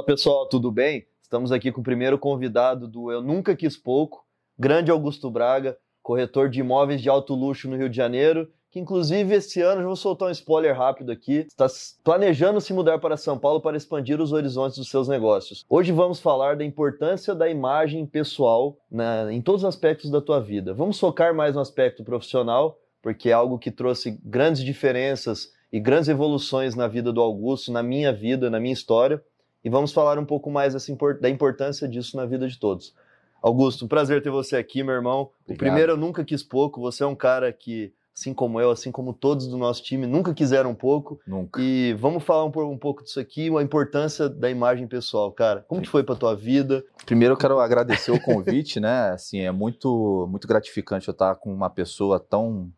Fala pessoal, tudo bem? Estamos aqui com o primeiro convidado do Eu Nunca Quis Pouco, grande Augusto Braga, corretor de imóveis de alto luxo no Rio de Janeiro, que inclusive esse ano, vou soltar um spoiler rápido aqui, está planejando se mudar para São Paulo para expandir os horizontes dos seus negócios. Hoje vamos falar da importância da imagem pessoal na, em todos os aspectos da tua vida. Vamos focar mais no aspecto profissional, porque é algo que trouxe grandes diferenças e grandes evoluções na vida do Augusto, na minha vida, na minha história e vamos falar um pouco mais da importância disso na vida de todos. Augusto, um prazer ter você aqui, meu irmão. Obrigado. O primeiro eu nunca quis pouco, você é um cara que, assim como eu, assim como todos do nosso time, nunca quiseram pouco. Nunca. E vamos falar um, um pouco disso aqui, a importância da imagem pessoal, cara. Como Sim. que foi pra tua vida? Primeiro eu quero agradecer o convite, né? Assim, é muito, muito gratificante eu estar com uma pessoa tão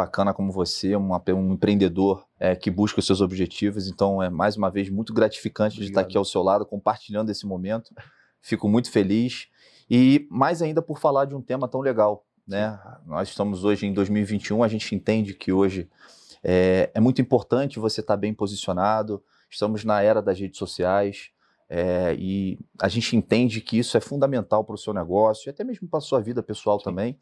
bacana como você, uma, um empreendedor é, que busca os seus objetivos. Então, é mais uma vez muito gratificante Obrigado. de estar aqui ao seu lado, compartilhando esse momento. Fico muito feliz. E mais ainda por falar de um tema tão legal. Né? Nós estamos hoje em 2021, a gente entende que hoje é, é muito importante você estar bem posicionado. Estamos na era das redes sociais. É, e a gente entende que isso é fundamental para o seu negócio e até mesmo para a sua vida pessoal Sim. também.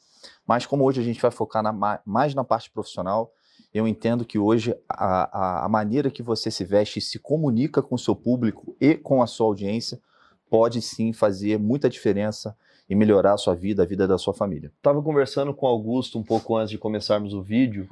Mas como hoje a gente vai focar na, mais na parte profissional, eu entendo que hoje a, a, a, maneira que você se veste e se comunica com o seu público e com a sua audiência pode sim fazer muita diferença e melhorar a sua vida, a vida da sua família. Estava conversando com o Augusto um pouco antes de começarmos o vídeo,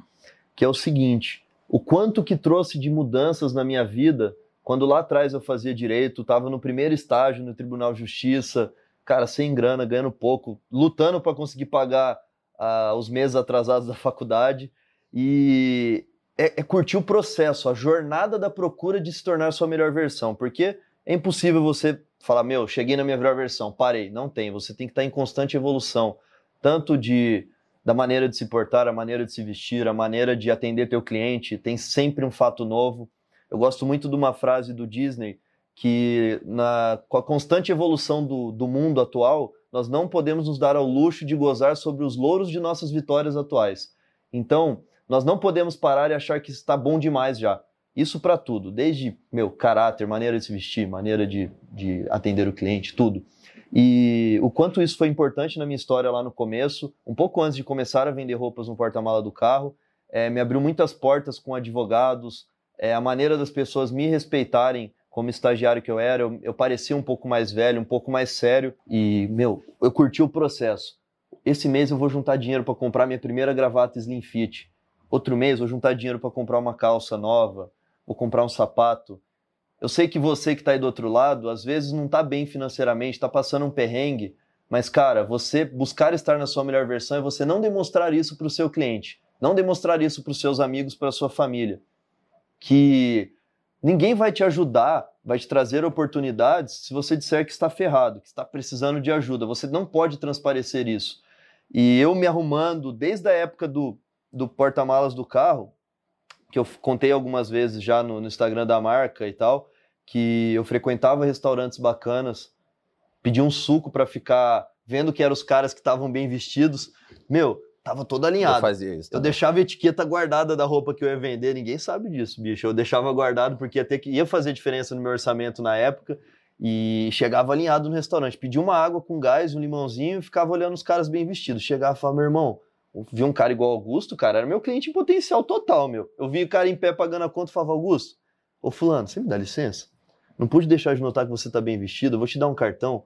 que é o seguinte: o quanto que trouxe de mudanças na minha vida quando lá atrás eu fazia direito, estava no primeiro estágio no Tribunal de Justiça, cara, sem grana, ganhando pouco, lutando para conseguir pagar uh, os meses atrasados da faculdade. E é, é curtir o processo, a jornada da procura de se tornar sua melhor versão, porque é impossível você falar, meu, cheguei na minha melhor versão, parei. Não tem, você tem que estar em constante evolução, tanto de da maneira de se portar, a maneira de se vestir, a maneira de atender teu cliente, tem sempre um fato novo. Eu gosto muito de uma frase do Disney que, na, com a constante evolução do, do mundo atual, nós não podemos nos dar ao luxo de gozar sobre os louros de nossas vitórias atuais. Então, nós não podemos parar e achar que está bom demais já. Isso para tudo, desde meu caráter, maneira de se vestir, maneira de, de atender o cliente, tudo. E o quanto isso foi importante na minha história lá no começo, um pouco antes de começar a vender roupas no porta-mala do carro, é, me abriu muitas portas com advogados, é, a maneira das pessoas me respeitarem como estagiário que eu era, eu, eu, parecia um pouco mais velho, um pouco mais sério e, meu, eu curti o processo. Esse mês eu vou juntar dinheiro para comprar minha primeira gravata Slim Fit. Outro mês vou juntar dinheiro para comprar uma calça nova, vou comprar um sapato. Eu sei que você que está aí do outro lado, às vezes não está bem financeiramente, está passando um perrengue, mas cara, você buscar estar na sua melhor versão é você não demonstrar isso para o seu cliente, não demonstrar isso para os seus amigos, para a sua família que ninguém vai te ajudar, vai te trazer oportunidades se você disser que está ferrado, que está precisando de ajuda. Você não pode transparecer isso. E eu me arrumando desde a época do, do porta-malas do carro, que eu contei algumas vezes já no, no Instagram da marca e tal, que eu frequentava restaurantes bacanas, pedia um suco para ficar vendo que eram os caras que estavam bem vestidos. Meu, Tava todo alinhado. Eu fazia isso. Também. Eu deixava a etiqueta guardada da roupa que eu ia vender, ninguém sabe disso, bicho. Eu deixava guardado porque ia ter que ia fazer diferença no meu orçamento na época e chegava alinhado no restaurante, pedia uma água com gás, um limãozinho e ficava olhando os caras bem vestidos. Chegava e falava, meu irmão, vi um cara igual Augusto, cara, era meu cliente em potencial total, meu. Eu vi o cara em pé pagando a conta e falava, Augusto, ô fulano, você me dá licença? Não pude deixar de notar que você tá bem vestido, eu vou te dar um cartão.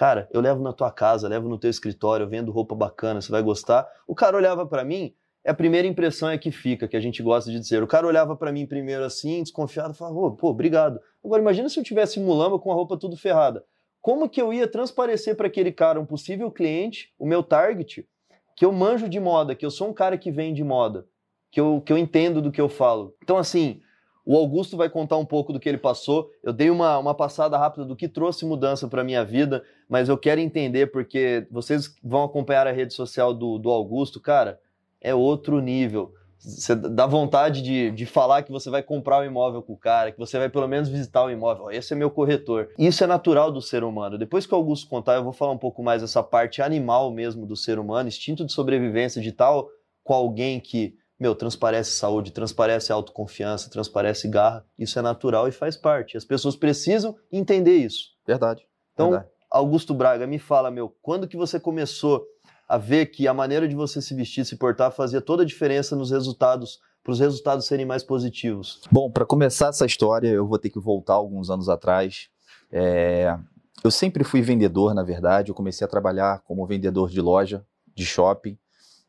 Cara, eu levo na tua casa, levo no teu escritório, vendo roupa bacana, você vai gostar. O cara olhava para mim, é a primeira impressão é que fica, que a gente gosta de dizer. O cara olhava para mim primeiro assim, desconfiado, falava, pô, obrigado. Agora imagina se eu tivesse mulamba com a roupa tudo ferrada. Como que eu ia transparecer para aquele cara, um possível cliente, o meu target, que eu manjo de moda, que eu sou um cara que vende moda, que eu, que eu entendo do que eu falo. Então, assim, o Augusto vai contar um pouco do que ele passou. Eu dei uma, uma passada rápida do que trouxe mudança para minha vida, mas eu quero entender porque vocês vão acompanhar a rede social do, do Augusto, cara, é outro nível. Você dá vontade de, de falar que você vai comprar o um imóvel com o cara, que você vai pelo menos visitar o imóvel. Esse é meu corretor. Isso é natural do ser humano. Depois que o Augusto contar, eu vou falar um pouco mais dessa parte animal mesmo do ser humano, instinto de sobrevivência de tal com alguém que meu, transparece saúde, transparece autoconfiança, transparece garra. Isso é natural e faz parte. As pessoas precisam entender isso. Verdade. Então, verdade. Augusto Braga, me fala, meu, quando que você começou a ver que a maneira de você se vestir, se portar, fazia toda a diferença nos resultados, para os resultados serem mais positivos? Bom, para começar essa história, eu vou ter que voltar alguns anos atrás. É... Eu sempre fui vendedor, na verdade. Eu comecei a trabalhar como vendedor de loja, de shopping.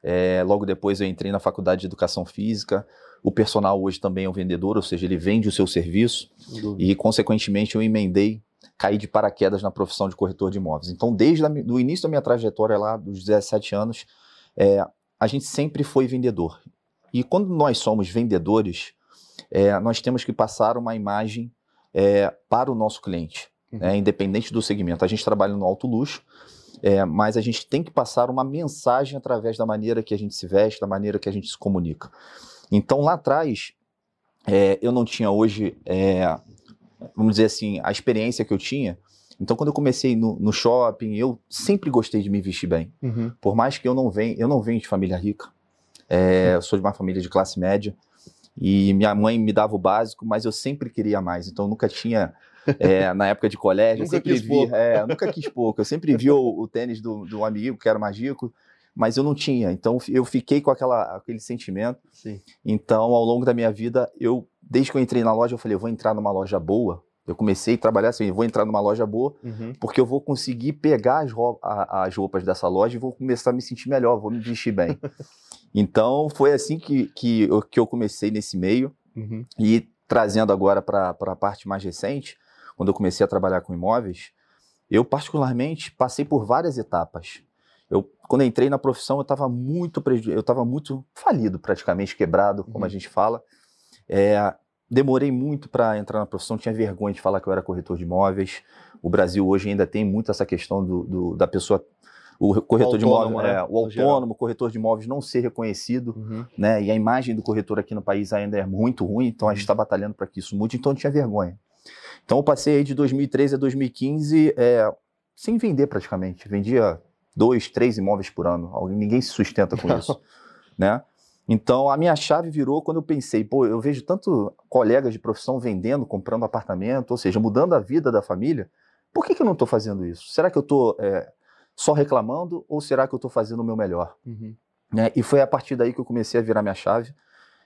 É, logo depois eu entrei na faculdade de educação física. O personal hoje também é um vendedor, ou seja, ele vende o seu serviço e, consequentemente, eu emendei, caí de paraquedas na profissão de corretor de imóveis. Então, desde o início da minha trajetória lá, dos 17 anos, é, a gente sempre foi vendedor. E quando nós somos vendedores, é, nós temos que passar uma imagem é, para o nosso cliente, uhum. né, independente do segmento. A gente trabalha no alto luxo, é, mas a gente tem que passar uma mensagem através da maneira que a gente se veste, da maneira que a gente se comunica. Então, lá atrás, é, eu não tinha hoje, é, vamos dizer assim, a experiência que eu tinha. Então, quando eu comecei no, no shopping, eu sempre gostei de me vestir bem. Uhum. Por mais que eu não venha, eu não venho de família rica. É, eu sou de uma família de classe média. E minha mãe me dava o básico, mas eu sempre queria mais. Então, eu nunca tinha é, na época de colégio. nunca eu sempre quis vi, pouco. É, nunca quis pouco. Eu sempre vi o, o tênis do, do amigo, que era magico, mas eu não tinha. Então eu fiquei com aquela, aquele sentimento. Sim. Então, ao longo da minha vida, eu, desde que eu entrei na loja, eu falei, eu vou entrar numa loja boa. Eu comecei a trabalhar assim, eu vou entrar numa loja boa, Uhum. porque eu vou conseguir pegar as, a- as roupas dessa loja e vou começar a me sentir melhor, vou me vestir bem. então, foi assim que, que, eu, que eu comecei nesse meio. Uhum. E trazendo agora para a parte mais recente, quando eu comecei a trabalhar com imóveis, eu particularmente passei por várias etapas. Eu, quando eu entrei na profissão, eu estava muito eu estava muito falido, praticamente quebrado, como Uhum. a gente fala. É, demorei muito para entrar na profissão, tinha vergonha de falar que eu era corretor de imóveis. O Brasil hoje ainda tem muito essa questão do, do- da pessoa, o corretor de autônomo, imóveis, né, é, o autônomo, o corretor de imóveis não ser reconhecido Uhum. né? E a imagem do corretor aqui no país ainda é muito ruim, então a gente Uhum. está batalhando para que isso mude, então eu tinha vergonha. Então eu passei aí de 2013 a 2015 é, sem vender praticamente. Vendia dois, três imóveis por ano. Alguém- Ninguém se sustenta com isso, né? Então a minha chave virou quando eu pensei, pô, eu vejo tanto colegas de profissão vendendo, comprando apartamento, ou seja, mudando a vida da família. Por que, que eu não estou fazendo isso? Será que eu estou só reclamando ou será que eu estou fazendo o meu melhor? Uhum. né? E foi a partir daí que eu comecei a virar minha chave.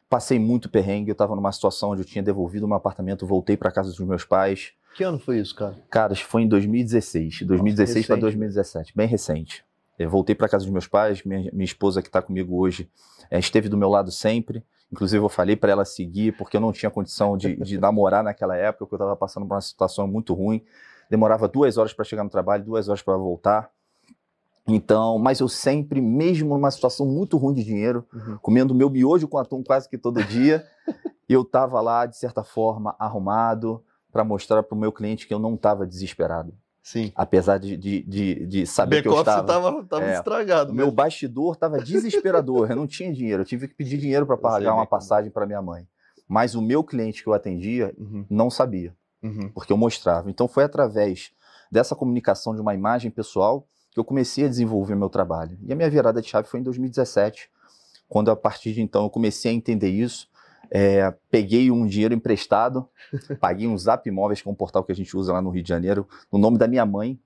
Passei muito perrengue, eu estava numa situação onde eu tinha devolvido meu apartamento, voltei para casa dos meus pais. Que ano foi isso, cara? Cara, isso foi em 2016, 2016 para recente. 2017, bem recente. Eu voltei para casa dos meus pais, minha, minha esposa que está comigo hoje eh, esteve do meu lado sempre. Inclusive eu falei para ela seguir, porque eu não tinha condição de, de namorar naquela época, porque eu estava passando por uma situação muito ruim. Demorava duas horas para chegar no trabalho, duas horas para voltar. Então, mas eu sempre, mesmo numa situação muito ruim de dinheiro, Uhum. comendo meu miojo com atum quase que todo dia, eu estava lá, de certa forma, arrumado para mostrar para o meu cliente que eu não estava desesperado. Sim. Apesar de, de, de, de saber que eu Back-office estava. tava, É. estragado. O meu mesmo. bastidor estava desesperador, eu não tinha dinheiro, eu tive que pedir dinheiro para pagar uma como. passagem para minha mãe. Mas o meu cliente que eu atendia Uhum. não sabia Uhum. porque eu mostrava. Então foi através dessa comunicação de uma imagem pessoal que eu comecei a desenvolver meu trabalho. E a minha virada de chave foi em 2017, quando a partir de então eu comecei a entender isso. É, peguei um dinheiro emprestado, paguei um Zap Imóveis, que é um portal que a gente usa lá no Rio de Janeiro, no nome da minha mãe,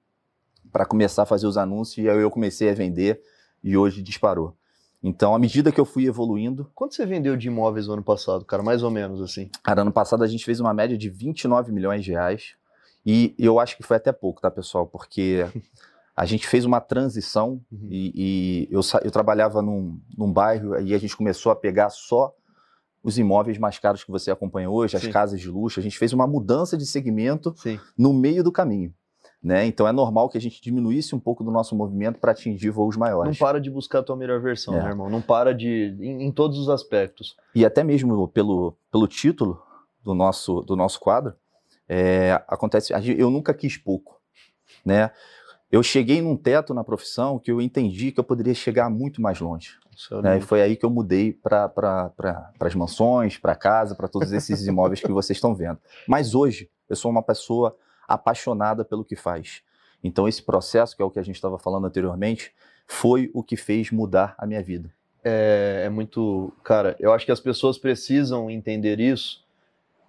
para começar a fazer os anúncios, e aí eu comecei a vender, e hoje disparou. Então, à medida que eu fui evoluindo, Quanto você vendeu de imóveis no ano passado, cara? Mais ou menos assim. Cara, ano passado a gente fez uma média de 29 milhões de reais. E eu acho que foi até pouco, tá, pessoal? Porque a gente fez uma transição Uhum. e, e eu, eu trabalhava num, num bairro e a gente começou a pegar só os imóveis mais caros que você acompanha hoje, as Sim. casas de luxo. A gente fez uma mudança de segmento Sim. no meio do caminho. Né? Então é normal que a gente diminuísse um pouco do nosso movimento para atingir voos Não maiores. para de buscar a tua melhor versão, É. né, irmão? Não para de. Em, em todos os aspectos. e até mesmo pelo, pelo título do nosso, do nosso quadro, é, acontece. Eu nunca quis pouco, né? Eu cheguei num teto na profissão que eu entendi que eu poderia chegar muito mais longe. É né? E foi aí que eu mudei para pra, as mansões, para casa, para todos esses imóveis que vocês estão vendo. Mas hoje eu sou uma pessoa apaixonada pelo que faz. Então esse processo, que é o que a gente estava falando anteriormente, foi o que fez mudar a minha vida. é, é muito. Cara, eu acho que as pessoas precisam entender isso,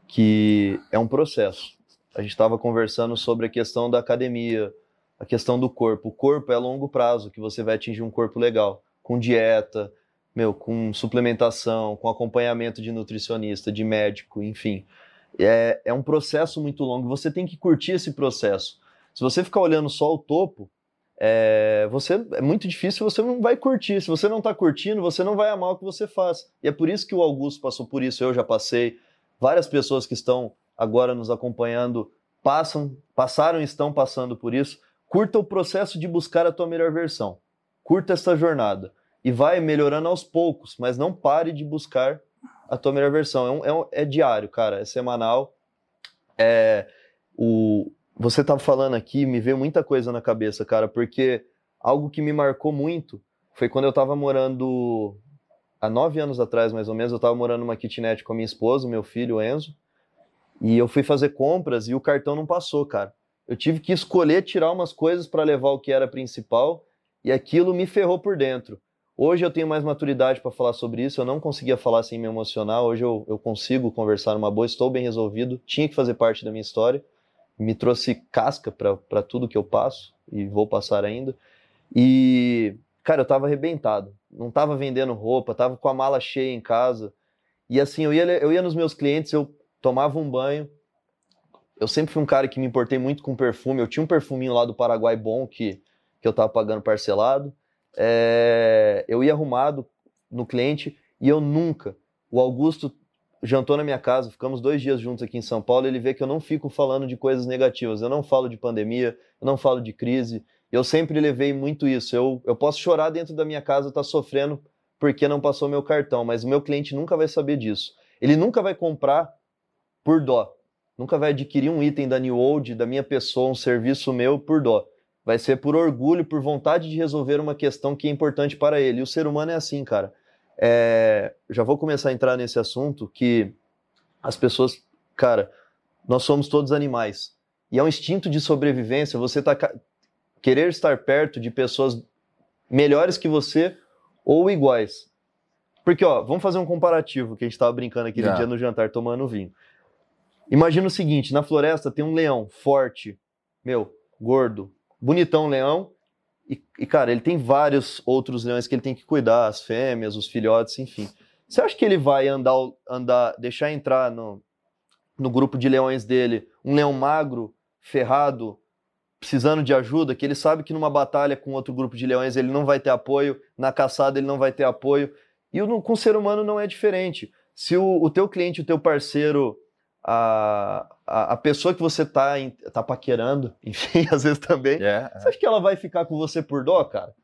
que é um processo. A gente estava conversando sobre a questão da academia, a questão do corpo. O corpo é a longo prazo, que você vai atingir um corpo legal, com dieta, meu, com suplementação, com acompanhamento de nutricionista, de médico, enfim. É, é um processo muito longo. Você tem que curtir esse processo. Se você ficar olhando só o topo, é, você é muito difícil, você não vai curtir. Se você não está curtindo, você não vai amar o que você faz. E é por isso que o Augusto passou por isso, eu já passei. Várias pessoas que estão agora nos acompanhando passam, passaram e estão passando por isso. Curta o processo de buscar a tua melhor versão. Curta essa jornada e vai melhorando aos poucos, mas não pare de buscar a tua melhor versão. É, um, é, um, é diário, cara, é semanal. É, o, você tá falando aqui, me veio muita coisa na cabeça, cara, porque algo que me marcou muito foi quando eu tava morando há nove anos atrás, mais ou menos, eu tava morando numa kitnet com a minha esposa, meu filho, Enzo, e eu fui fazer compras e o cartão não passou, cara. Eu tive que escolher tirar umas coisas para levar o que era principal e aquilo me ferrou por dentro. Hoje eu tenho mais maturidade para falar sobre isso, eu não conseguia falar sem me emocionar, hoje eu, eu consigo conversar numa boa, estou bem resolvido, tinha que fazer parte da minha história, me trouxe casca para tudo que eu passo e vou passar ainda. E, cara, eu tava arrebentado, não tava vendendo roupa, tava com a mala cheia em casa. E assim, eu ia, eu ia nos meus clientes, eu tomava um banho. Eu sempre fui um cara que me importei muito com perfume. Eu tinha um perfuminho lá do Paraguai bom que, que eu tava pagando parcelado é, eu ia arrumado no cliente e eu nunca. O Augusto jantou na minha casa, ficamos dois dias juntos aqui em São Paulo. Ele vê que eu não fico falando de coisas negativas. Eu não falo de pandemia, eu não falo de crise. Eu sempre levei muito isso. Eu, eu posso chorar dentro da minha casa, tá sofrendo porque não passou meu cartão, mas o meu cliente nunca vai saber disso. Ele nunca vai comprar por dó. Nunca vai adquirir um item da New Old, da minha pessoa, um serviço meu por dó vai ser por orgulho, por vontade de resolver uma questão que é importante para ele. E o ser humano é assim, cara. É, já vou começar a entrar nesse assunto que as pessoas, cara, nós somos todos animais. E é um instinto de sobrevivência você tá querer estar perto de pessoas melhores que você ou iguais. Porque, ó, vamos fazer um comparativo que a gente estava brincando aquele yeah. dia no jantar tomando vinho. Imagina o seguinte: na floresta tem um leão forte, meu, gordo, bonitão leão. E, e, cara, ele tem vários outros leões que ele tem que cuidar, as fêmeas, os filhotes, enfim. Você acha que ele vai andar, andar deixar entrar no, no grupo de leões dele um leão magro, ferrado, precisando de ajuda, que ele sabe que numa batalha com outro grupo de leões ele não vai ter apoio, na caçada ele não vai ter apoio. E com o ser humano não é diferente. Se o, o teu cliente, o teu parceiro, a, a, a, pessoa que você tá, tá paquerando, enfim, às vezes também, yeah. É, você acha que ela vai ficar com você por dó, cara?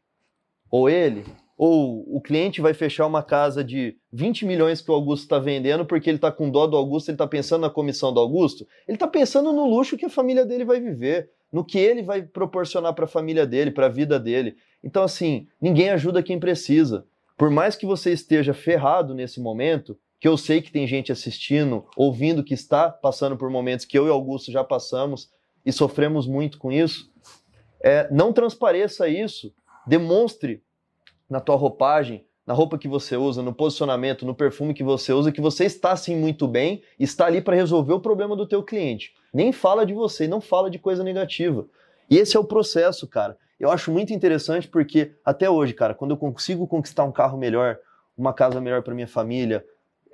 Ou ele? Ou o cliente vai fechar uma casa de 20 milhões que o Augusto está vendendo porque ele está com dó do Augusto, ele está pensando na comissão do Augusto? Ele está pensando no luxo que a família dele vai viver, no que ele vai proporcionar para a família dele, para a vida dele. Então, assim, ninguém ajuda quem precisa. Por mais que você esteja ferrado nesse momento, que eu sei que tem gente assistindo, ouvindo, que está passando por momentos que eu e Augusto já passamos e sofremos muito com isso. É, não transpareça isso, demonstre na tua roupagem, na roupa que você usa, no posicionamento, no perfume que você usa, que você está assim muito bem, está ali para resolver o problema do teu cliente. Nem fala de você, não fala de coisa negativa. E esse é o processo, cara. Eu acho muito interessante porque até hoje, cara, quando eu consigo conquistar um carro melhor, uma casa melhor para minha família,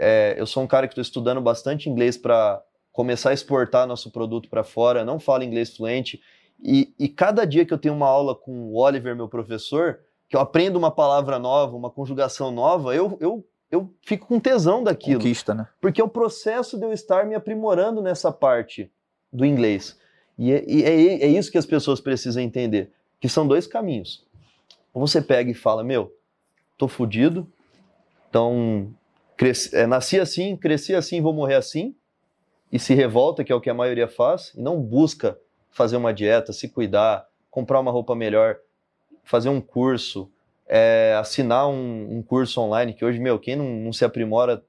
é, eu sou um cara que estou estudando bastante inglês para começar a exportar nosso produto para fora, não falo inglês fluente. E, e, cada dia que eu tenho uma aula com o Oliver, meu professor, que eu aprendo uma palavra nova, uma conjugação nova, eu, eu, eu fico com tesão daquilo. Conquista, né? Porque é o processo de eu estar me aprimorando nessa parte do inglês. E é, e é, é isso que as pessoas precisam entender, que são dois caminhos. Ou você pega e fala, meu, tô fudido, então cresci, é, nasci assim, cresci assim, vou morrer assim, e se revolta, que é o que a maioria faz, e não busca fazer uma dieta, se cuidar, comprar uma roupa melhor, fazer um curso, é, assinar um, um, curso online, que hoje, meu, quem não, não se aprimora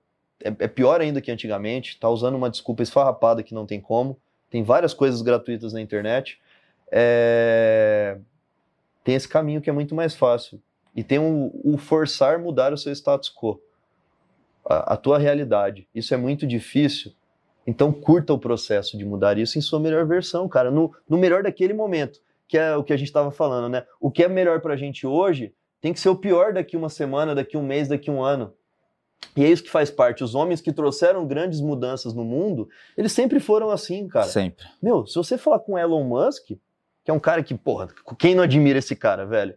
é, é, pior ainda que antigamente, tá usando uma desculpa esfarrapada que não tem como, tem várias coisas gratuitas na internet, é, tem esse caminho que é muito mais fácil. e tem o, o forçar mudar o seu status quo, a, a tua realidade. Isso é muito difícil. Então curta o processo de mudar isso em sua melhor versão, cara, no, no melhor daquele momento, que é o que a gente estava falando, né? O que é melhor pra gente hoje tem que ser o pior daqui uma semana, daqui um mês, daqui um ano. E é isso que faz parte. Os homens que trouxeram grandes mudanças no mundo, eles sempre foram assim, cara. Sempre. Meu, se você falar com Elon Musk, que é um cara que, porra, quem não admira esse cara, velho?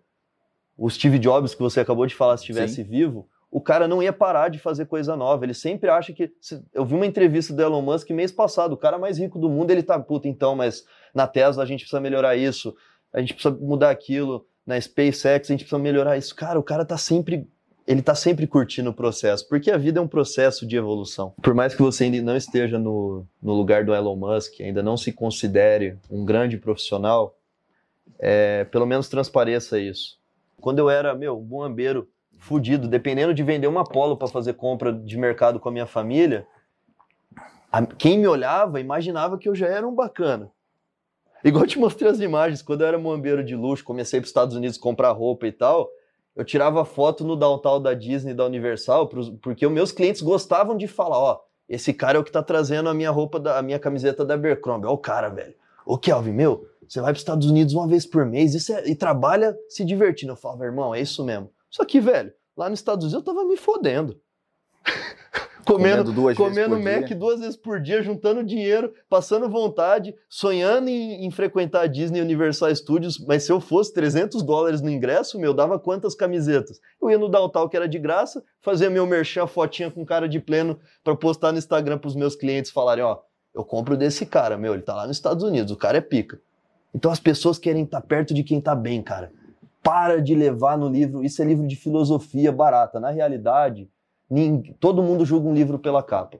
O Steve Jobs, que você acabou de falar, se estivesse vivo, o cara não ia parar de fazer coisa nova. Ele sempre acha que. Eu vi uma entrevista do Elon Musk mês passado, o cara mais rico do mundo, ele tá, puta, então, mas na Tesla a gente precisa melhorar isso, a gente precisa mudar aquilo, na SpaceX a gente precisa melhorar isso. Cara, o cara tá sempre ele está sempre curtindo o processo, porque a vida é um processo de evolução. Por mais que você ainda não esteja no, no lugar do Elon Musk, ainda não se considere um grande profissional, é, pelo menos transpareça isso. Quando eu era, meu, buambeiro fudido, dependendo de vender uma polo para fazer compra de mercado com a minha família, a, quem me olhava imaginava que eu já era um bacana. Igual eu te mostrei as imagens, quando eu era muambeiro de luxo, comecei para os Estados Unidos comprar roupa e tal, eu tirava foto no downtown da Disney, da Universal, porque os meus clientes gostavam de falar, ó, esse cara é o que tá trazendo a minha roupa, da, a minha camiseta da Abercrombie. Ó o cara, velho. Ô, Kelvin, meu, você vai para os Estados Unidos uma vez por mês é, e trabalha se divertindo. Eu falava, irmão, é isso mesmo. Só que, velho, lá nos Estados Unidos eu tava me fodendo. comendo, comendo, duas comendo Mac dia. duas vezes por dia, juntando dinheiro, passando vontade, sonhando em, em, frequentar a Disney Universal Studios, mas se eu fosse 300 dólares no ingresso, meu, dava quantas camisetas? Eu ia no Downtown, que era de graça, fazia meu merchan, fotinha com cara de pleno, para postar no Instagram para os meus clientes falarem, ó, eu compro desse cara, meu, ele tá lá nos Estados Unidos, o cara é pica. Então as pessoas querem estar tá perto de quem tá bem, cara. Para de levar no livro, isso é livro de filosofia barata. Na realidade, Ninguém, todo mundo julga um livro pela capa.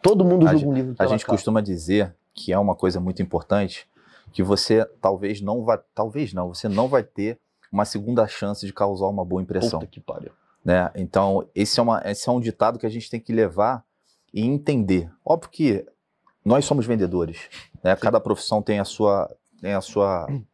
Todo mundo julga um livro pela capa. A gente capa. costuma dizer que é uma coisa muito importante que você talvez não vai, talvez não, você não vai ter uma segunda chance de causar uma boa impressão. Puta que pariu. Né? Então, esse é, uma, esse é um ditado que a gente tem que levar e entender. Óbvio que nós somos vendedores, né? Cada profissão tem a sua, tem a sua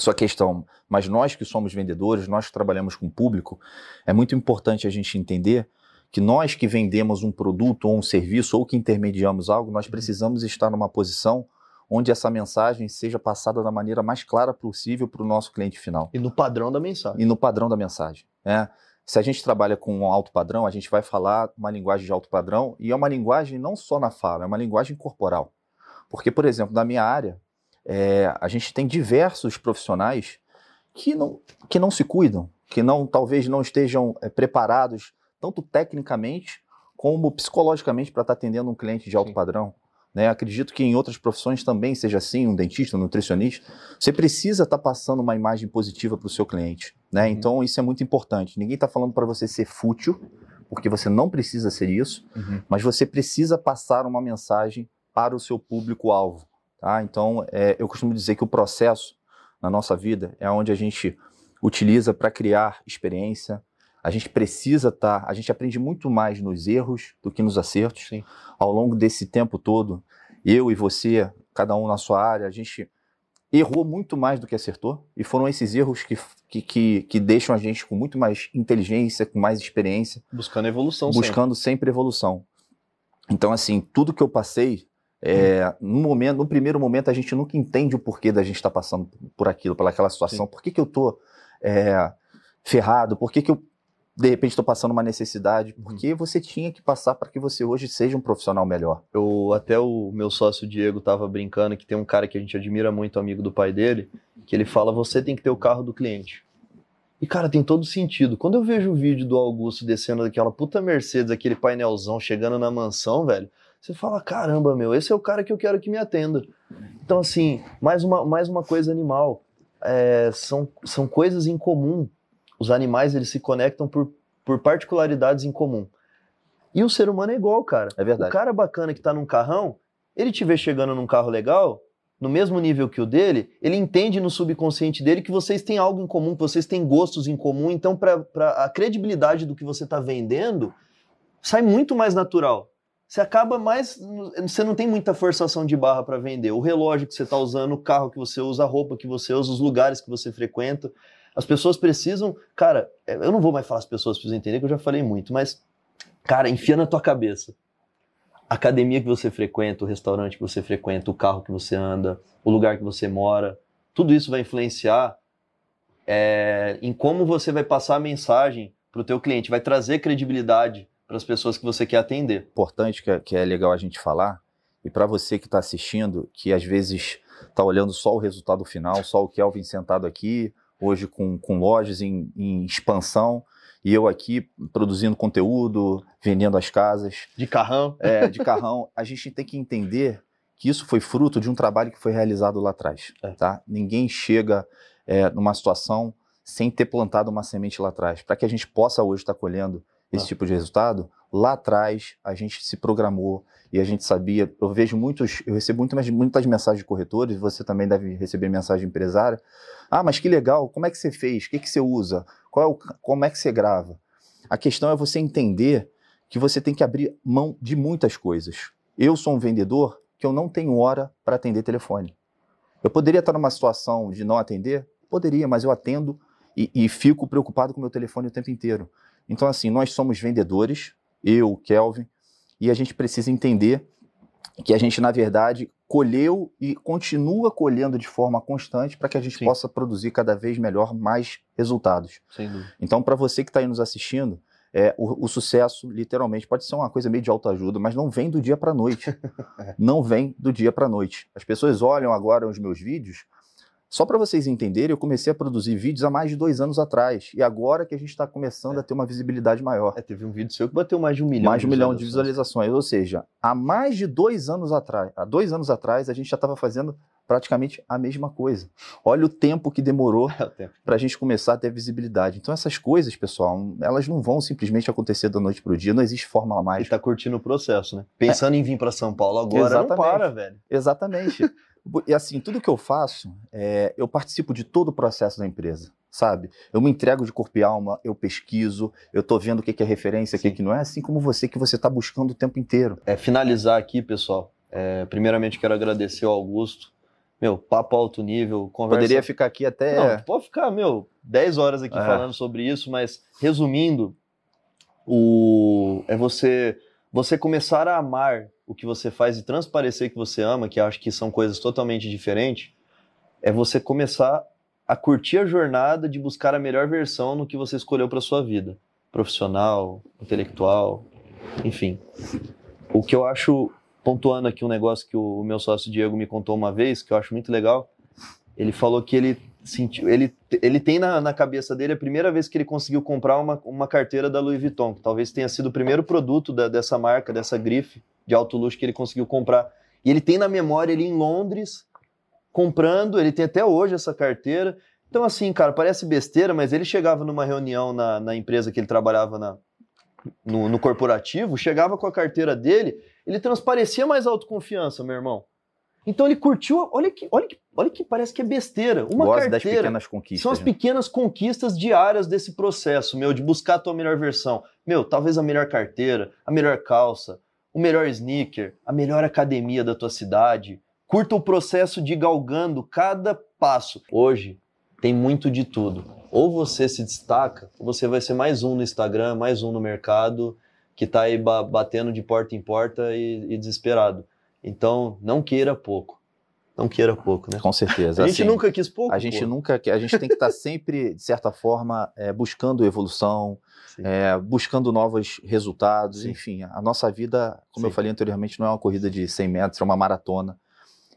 sua questão. Mas nós que somos vendedores, nós que trabalhamos com o público, é muito importante a gente entender que nós que vendemos um produto ou um serviço ou que intermediamos algo, nós uhum. precisamos estar numa posição onde essa mensagem seja passada da maneira mais clara possível para o nosso cliente final. E no padrão da mensagem. E no padrão da mensagem. Né? Se a gente trabalha com um alto padrão, a gente vai falar uma linguagem de alto padrão e é uma linguagem não só na fala, é uma linguagem corporal. Porque, por exemplo, na minha área, é, a gente tem diversos profissionais que não, que não se cuidam, que não talvez não estejam é, preparados tanto tecnicamente como psicologicamente para estar tá atendendo um cliente de alto Sim. padrão. Né? Acredito que em outras profissões também seja assim, um dentista, um nutricionista. Você precisa estar tá passando uma imagem positiva para o seu cliente. Né? Uhum. Então isso é muito importante. Ninguém está falando para você ser fútil, porque você não precisa ser isso, uhum. mas você precisa passar uma mensagem para o seu público-alvo. Tá? Então, é, eu costumo dizer que o processo na nossa vida é onde a gente utiliza para criar experiência. A gente precisa estar, tá, a gente aprende muito mais nos erros do que nos acertos. Sim. Ao longo desse tempo todo, eu e você, cada um na sua área, a gente errou muito mais do que acertou. E foram esses erros que, que, que, que deixam a gente com muito mais inteligência, com mais experiência. Buscando evolução. Buscando sempre, sempre evolução. Então, assim, tudo que eu passei é, no momento, no primeiro momento, a gente nunca entende o porquê da gente estar tá passando por aquilo, pelaquela situação. Sim. Por que, que eu tô é, ferrado? Por que, que eu, de repente, estou passando uma necessidade? Uhum. Porque você tinha que passar para que você hoje seja um profissional melhor. Eu, até o meu sócio Diego estava brincando que tem um cara que a gente admira muito, amigo do pai dele, que ele fala: você tem que ter o carro do cliente. E, cara, tem todo sentido. Quando eu vejo o vídeo do Augusto descendo daquela puta Mercedes, aquele painelzão, chegando na mansão, velho, você fala, caramba, meu, esse é o cara que eu quero que me atenda. Então, assim, mais uma, mais uma coisa animal. É, são, são coisas em comum. Os animais, eles se conectam por, por particularidades em comum. E o ser humano é igual, cara. É verdade. O cara bacana que tá num carrão, ele te vê chegando num carro legal, no mesmo nível que o dele, ele entende no subconsciente dele que vocês têm algo em comum, que vocês têm gostos em comum. Então, para a credibilidade do que você está vendendo, sai muito mais natural você acaba mais. Você não tem muita forçação de barra para vender. O relógio que você está usando, o carro que você usa, a roupa que você usa, os lugares que você frequenta. As pessoas precisam, cara, eu não vou mais falar as pessoas precisam entender, que eu já falei muito, mas, cara, enfia na tua cabeça. A academia que você frequenta, o restaurante que você frequenta, o carro que você anda, o lugar que você mora, tudo isso vai influenciar é, em como você vai passar a mensagem para o teu cliente, vai trazer credibilidade para as pessoas que você quer atender. Importante que é, que é legal a gente falar, e para você que está assistindo, que às vezes está olhando só o resultado final, só o Kelvin sentado aqui, hoje com, com lojas em, em expansão, e eu aqui produzindo conteúdo, vendendo as casas. De carrão. É, de carrão. A gente tem que entender que isso foi fruto de um trabalho que foi realizado lá atrás. É. Tá? Ninguém chega é, numa situação sem ter plantado uma semente lá atrás. Para que a gente possa hoje estar tá colhendo esse ah. tipo de resultado, lá atrás a gente se programou e a gente sabia. Eu vejo muitos, eu recebo muito, muitas mensagens de corretores, você também deve receber mensagem empresária. Ah, mas que legal, como é que você fez? O que, que você usa? Qual é o, como é que você grava? A questão é você entender que você tem que abrir mão de muitas coisas. Eu sou um vendedor que eu não tenho hora para atender telefone. Eu poderia estar numa situação de não atender? Poderia, mas eu atendo e, e fico preocupado com o meu telefone o tempo inteiro. Então, assim, nós somos vendedores, eu, Kelvin, e a gente precisa entender que a gente, na verdade, colheu e continua colhendo de forma constante para que a gente Sim. possa produzir cada vez melhor mais resultados. Então, para você que está aí nos assistindo, é, o, o, sucesso, literalmente, pode ser uma coisa meio de autoajuda, mas não vem do dia para a noite. não vem do dia para a noite. As pessoas olham agora os meus vídeos só para vocês entenderem, eu comecei a produzir vídeos há mais de dois anos atrás. E agora que a gente está começando é. a ter uma visibilidade maior. É, teve um vídeo seu que bateu mais de um milhão. Mais de um milhão de visualizações. Ou seja, há mais de dois anos atrás, há dois anos atrás, a gente já estava fazendo praticamente a mesma coisa. Olha o tempo que demorou é para a gente começar a ter visibilidade. Então essas coisas, pessoal, elas não vão simplesmente acontecer da noite para o dia. Não existe fórmula mágica. E está curtindo o processo, né? Pensando em vir para São Paulo agora, Exatamente. não para, velho. Exatamente. E assim, tudo que eu faço, é, eu participo de todo o processo da empresa, sabe? Eu me entrego de corpo e alma, eu pesquiso, eu tô vendo o que, que é referência, o que, que não é, assim como você que você está buscando o tempo inteiro. É, finalizar aqui, pessoal. É, primeiramente, quero agradecer ao Augusto. Meu, papo alto nível, conversa... Poderia ficar aqui até... Não, pode ficar, meu, 10 horas aqui é. falando sobre isso, mas resumindo, o... é você, você começar a amar o que você faz e transparecer que você ama, que acho que são coisas totalmente diferentes, é você começar a curtir a jornada de buscar a melhor versão no que você escolheu para sua vida, profissional, intelectual, enfim. O que eu acho pontuando aqui um negócio que o meu sócio Diego me contou uma vez, que eu acho muito legal, ele falou que ele sentiu, ele, ele tem na, na cabeça dele a primeira vez que ele conseguiu comprar uma, uma carteira da Louis Vuitton, que talvez tenha sido o primeiro produto da, dessa marca, dessa grife, de alto luxo que ele conseguiu comprar. E ele tem na memória ele em Londres comprando, ele tem até hoje essa carteira. Então, assim, cara, parece besteira, mas ele chegava numa reunião na, na empresa que ele trabalhava na, no, no, corporativo, chegava com a carteira dele, ele transparecia mais autoconfiança, meu irmão. Então ele curtiu, olha que, olha que, olha que parece que é besteira. Uma Gosto carteira. Das pequenas conquistas, são as né? pequenas conquistas diárias desse processo, meu, de buscar a tua melhor versão. Meu, talvez a melhor carteira, a melhor calça, o melhor sneaker, a melhor academia da tua cidade. Curta o processo de galgando cada passo. Hoje tem muito de tudo. Ou você se destaca, ou você vai ser mais um no Instagram, mais um no mercado, que está aí batendo de porta em porta e, e desesperado. Então, não queira pouco não queira pouco, né? Com certeza. A gente assim, nunca quis pouco. A gente pô. nunca, a gente tem que estar tá sempre, de certa forma, é, buscando evolução, é, buscando novos resultados, Sim. enfim. A nossa vida, como Sim. eu falei anteriormente, não é uma corrida de 100 metros, é uma maratona.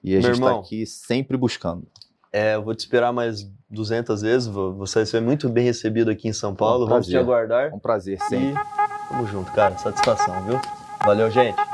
E a Meu gente está aqui sempre buscando. É, eu vou te esperar mais 200 vezes, você vai ser muito bem recebido aqui em São Paulo, um vamos te aguardar. Um prazer, sim. tamo junto, cara, satisfação, viu? Valeu, gente.